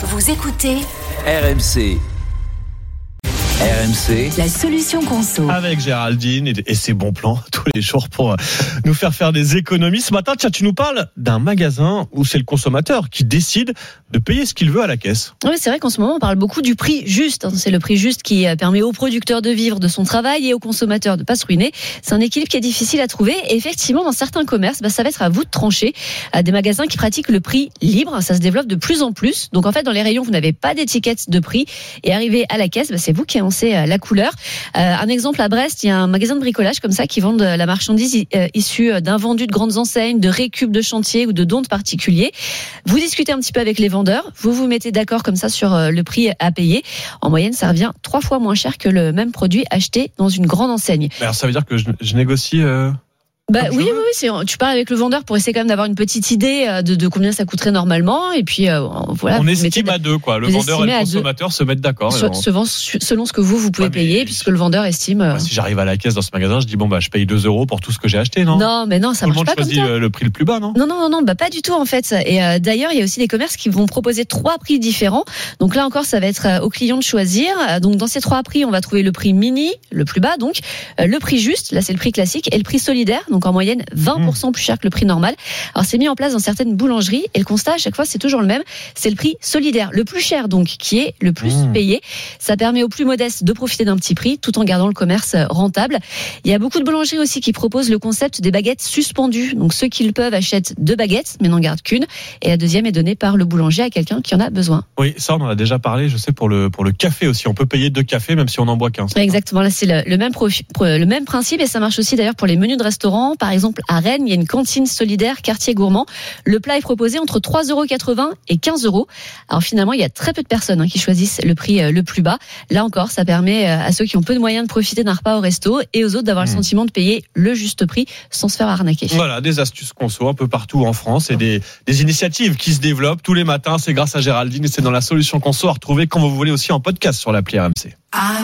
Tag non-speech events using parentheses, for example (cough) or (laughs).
Vous écoutez RMC. RMC. la solution conso. avec Géraldine et, et ses bons plans (laughs) tous les jours pour euh, nous faire faire des économies. Ce matin, tiens, tu nous parles d'un magasin où c'est le consommateur qui décide de payer ce qu'il veut à la caisse. Oui, c'est vrai qu'en ce moment, on parle beaucoup du prix juste. hein. C'est le prix juste qui euh, permet au producteur de vivre de son travail et au consommateur de pas se ruiner. C'est un équilibre qui est difficile à trouver. Et effectivement, dans certains commerces, bah, ça va être à vous de trancher. À des magasins qui pratiquent le prix libre, ça se développe de plus en plus. Donc en fait, dans les rayons, vous n'avez pas d'étiquette de prix. Et arrivé à la caisse, bah, c'est vous qui annoncez euh, la couleur. Euh, un exemple à Brest, il y a un magasin de bricolage comme ça qui vendent euh, la marchandise issue d'un vendu de grandes enseignes, de récup de chantier ou de dons de particuliers. Vous discutez un petit peu avec les vendeurs, vous vous mettez d'accord comme ça sur le prix à payer. En moyenne, ça revient trois fois moins cher que le même produit acheté dans une grande enseigne. Alors ça veut dire que je, je négocie. euh, Bah oui, oui, oui, c'est, tu parles avec le vendeur pour essayer quand même d'avoir une petite idée euh, de, de combien ça coûterait normalement, et puis euh, voilà. on mettez estime à deux, quoi. Le vendeur et le consommateur se mettent d'accord. so- on- selon, ce que vous vous pouvez Ouais, payer, puisque le vendeur estime. euh, Bah, si j'arrive à la caisse dans ce magasin, je dis bon bah je paye 2 euros pour tout ce que j'ai acheté, non? Non, mais non, ça Tout le marche monde pas comme choisit ça. le, le prix le plus bas, non? Non, non, non, non, bah pas du tout en fait. Et euh, d'ailleurs, il y a aussi des commerces qui vont proposer trois prix différents. Donc là encore, ça va être euh, au client de choisir. Euh, Donc dans ces trois prix, on va trouver le prix mini, le plus bas, donc euh, le prix juste, là c'est le prix classique, et le prix solidaire, donc en moyenne 20% plus cher que le prix normal. Alors c'est mis en place dans certaines boulangeries, et le constat à chaque fois c'est toujours le même, c'est le prix solidaire, le plus cher donc, qui est le plus Mmh. payé. Ça permet aux plus modestes de profiter d'un petit prix, tout en gardant le commerce euh, rentable. Il y a beaucoup de boulangeries aussi qui proposent le concept des baguettes suspendues. Donc ceux qui le peuvent achètent deux baguettes, mais n'en gardent qu'une. Et la deuxième est donnée par le boulanger à quelqu'un qui en a besoin. Oui, ça on en a déjà parlé. Je sais pour le pour le café aussi, on peut payer deux cafés même si on en boit qu'un. Exactement, là c'est le, le même pro- le même principe et ça marche aussi d'ailleurs pour les menus de Par exemple, à Rennes, il y a une cantine solidaire quartier gourmand. Le plat est proposé entre 3,80 euros et 15 euros. Alors finalement, il y a très peu de personnes hein, qui choisissent le prix euh, le plus bas. Là encore, ça permet euh, à ceux qui ont peu de moyens de profiter d'un repas au resto et aux autres d'avoir le Mmh. sentiment de payer le juste prix sans se faire arnaquer. Voilà, des astuces conso un peu partout en France et des, des initiatives qui se développent tous les matins. C'est grâce à Géraldine et c'est dans la solution conso à retrouver quand vous voulez aussi en podcast sur l'appli RMC.